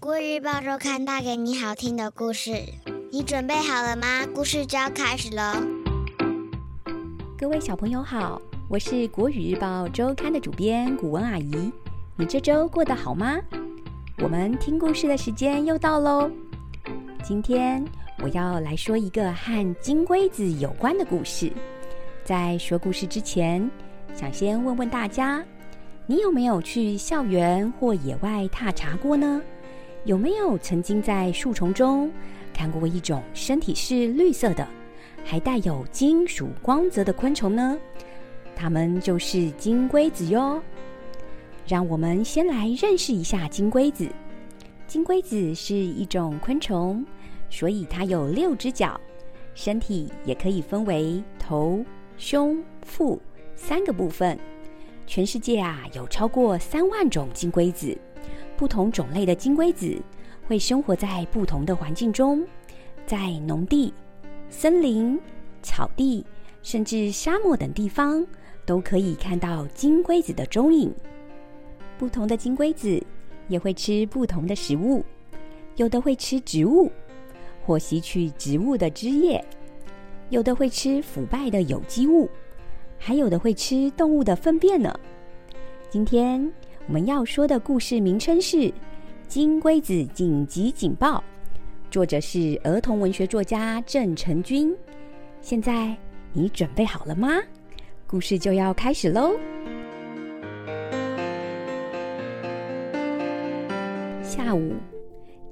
国语日报周刊带给你好听的故事，你准备好了吗？故事就要开始喽。各位小朋友好，我是国语日报周刊的主编古文阿姨。你这周过得好吗？我们听故事的时间又到喽。今天我要来说一个和金龟子有关的故事。在说故事之前，想先问问大家，你有没有去校园或野外踏查过呢？有没有曾经在树丛中看过一种身体是绿色的，还带有金属光泽的昆虫呢？它们就是金龟子哟。让我们先来认识一下金龟子。金龟子是一种昆虫，所以它有六只脚，身体也可以分为头、胸、腹三个部分。全世界啊，有超过三万种金龟子。不同种类的金龟子会生活在不同的环境中，在农地、森林、草地，甚至沙漠等地方，都可以看到金龟子的踪影。不同的金龟子也会吃不同的食物，有的会吃植物，或吸取植物的汁液；有的会吃腐败的有机物，还有的会吃动物的粪便呢。今天。我们要说的故事名称是《金龟子紧急警报》，作者是儿童文学作家郑成军。现在你准备好了吗？故事就要开始喽！下午，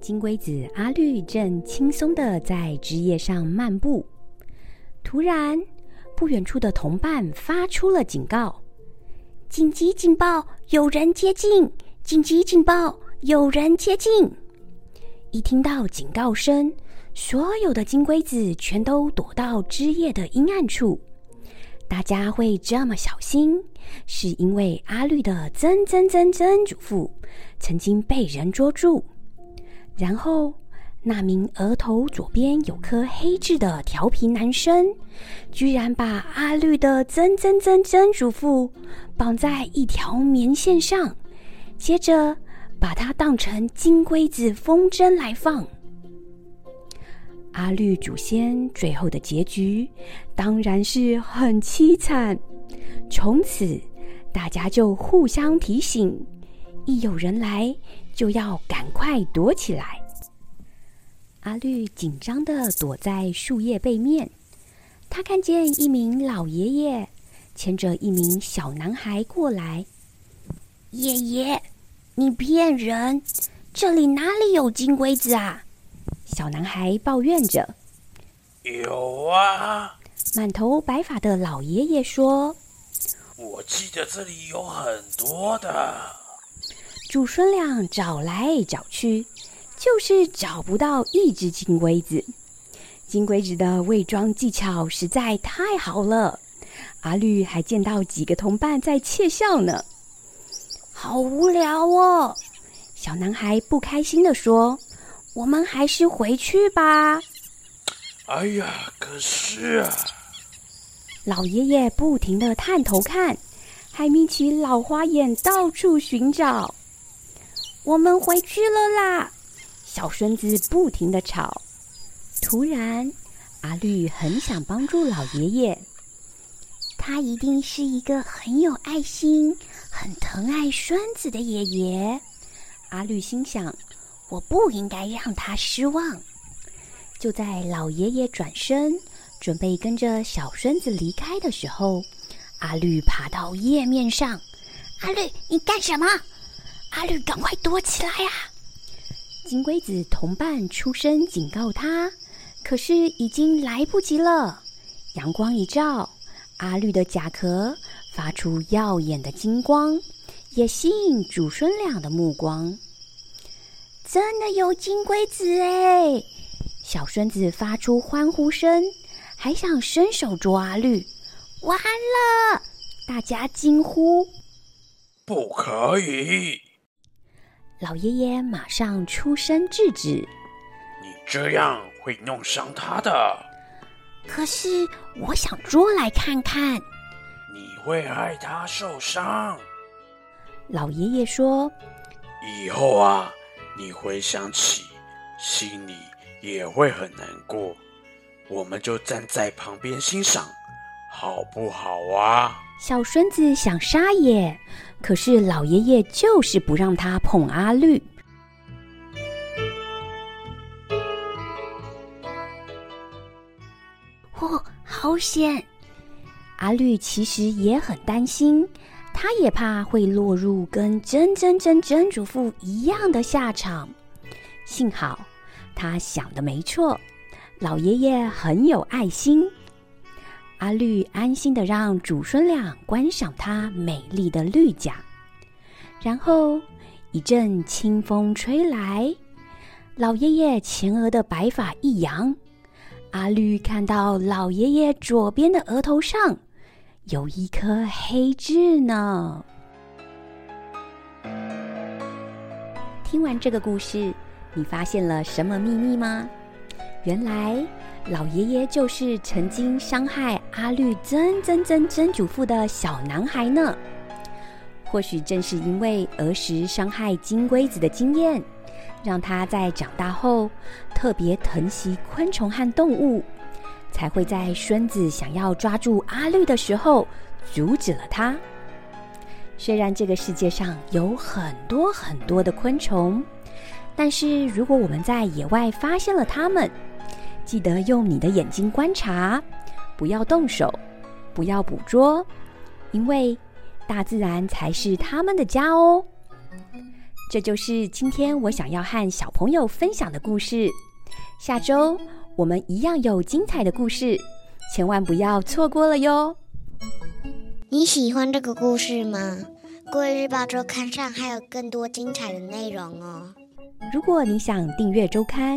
金龟子阿绿正轻松的在枝叶上漫步，突然，不远处的同伴发出了警告。紧急警报！有人接近！紧急警报！有人接近！一听到警告声，所有的金龟子全都躲到枝叶的阴暗处。大家会这么小心，是因为阿绿的曾曾曾曾祖父曾经被人捉住，然后。那名额头左边有颗黑痣的调皮男生，居然把阿绿的曾曾曾曾祖父绑在一条棉线上，接着把它当成金龟子风筝来放。阿绿祖先最后的结局当然是很凄惨，从此大家就互相提醒，一有人来就要赶快躲起来。阿绿紧张的躲在树叶背面，他看见一名老爷爷牵着一名小男孩过来。爷爷，你骗人！这里哪里有金龟子啊？小男孩抱怨着。有啊！满头白发的老爷爷说：“我记得这里有很多的。”祖孙俩找来找去。就是找不到一只金龟子，金龟子的伪装技巧实在太好了。阿绿还见到几个同伴在窃笑呢，好无聊哦！小男孩不开心的说：“我们还是回去吧。”哎呀，可是啊！老爷爷不停的探头看，还眯起老花眼到处寻找。我们回去了啦！小孙子不停的吵，突然，阿绿很想帮助老爷爷。他一定是一个很有爱心、很疼爱孙子的爷爷。阿绿心想：我不应该让他失望。就在老爷爷转身准备跟着小孙子离开的时候，阿绿爬到叶面上。阿绿，你干什么？阿绿，赶快躲起来呀！金龟子同伴出声警告他，可是已经来不及了。阳光一照，阿绿的甲壳发出耀眼的金光，也吸引祖孙俩的目光。真的有金龟子哎！小孙子发出欢呼声，还想伸手捉阿绿。完了！大家惊呼：不可以！老爷爷马上出声制止：“你这样会弄伤他的。”可是我想捉来看看。你会害他受伤。老爷爷说：“以后啊，你回想起，心里也会很难过。我们就站在旁边欣赏，好不好啊？小孙子想杀爷，可是老爷爷就是不让他碰阿绿。哦，好险！阿绿其实也很担心，他也怕会落入跟真真真真主父一样的下场。幸好他想的没错。老爷爷很有爱心，阿绿安心的让祖孙俩观赏他美丽的绿甲。然后一阵清风吹来，老爷爷前额的白发一扬，阿绿看到老爷爷左边的额头上有一颗黑痣呢。听完这个故事，你发现了什么秘密吗？原来老爷爷就是曾经伤害阿绿曾曾曾曾祖父的小男孩呢。或许正是因为儿时伤害金龟子的经验，让他在长大后特别疼惜昆虫和动物，才会在孙子想要抓住阿绿的时候阻止了他。虽然这个世界上有很多很多的昆虫，但是如果我们在野外发现了它们，记得用你的眼睛观察，不要动手，不要捕捉，因为大自然才是他们的家哦。这就是今天我想要和小朋友分享的故事。下周我们一样有精彩的故事，千万不要错过了哟。你喜欢这个故事吗？《国语日报周刊》上还有更多精彩的内容哦。如果你想订阅周刊，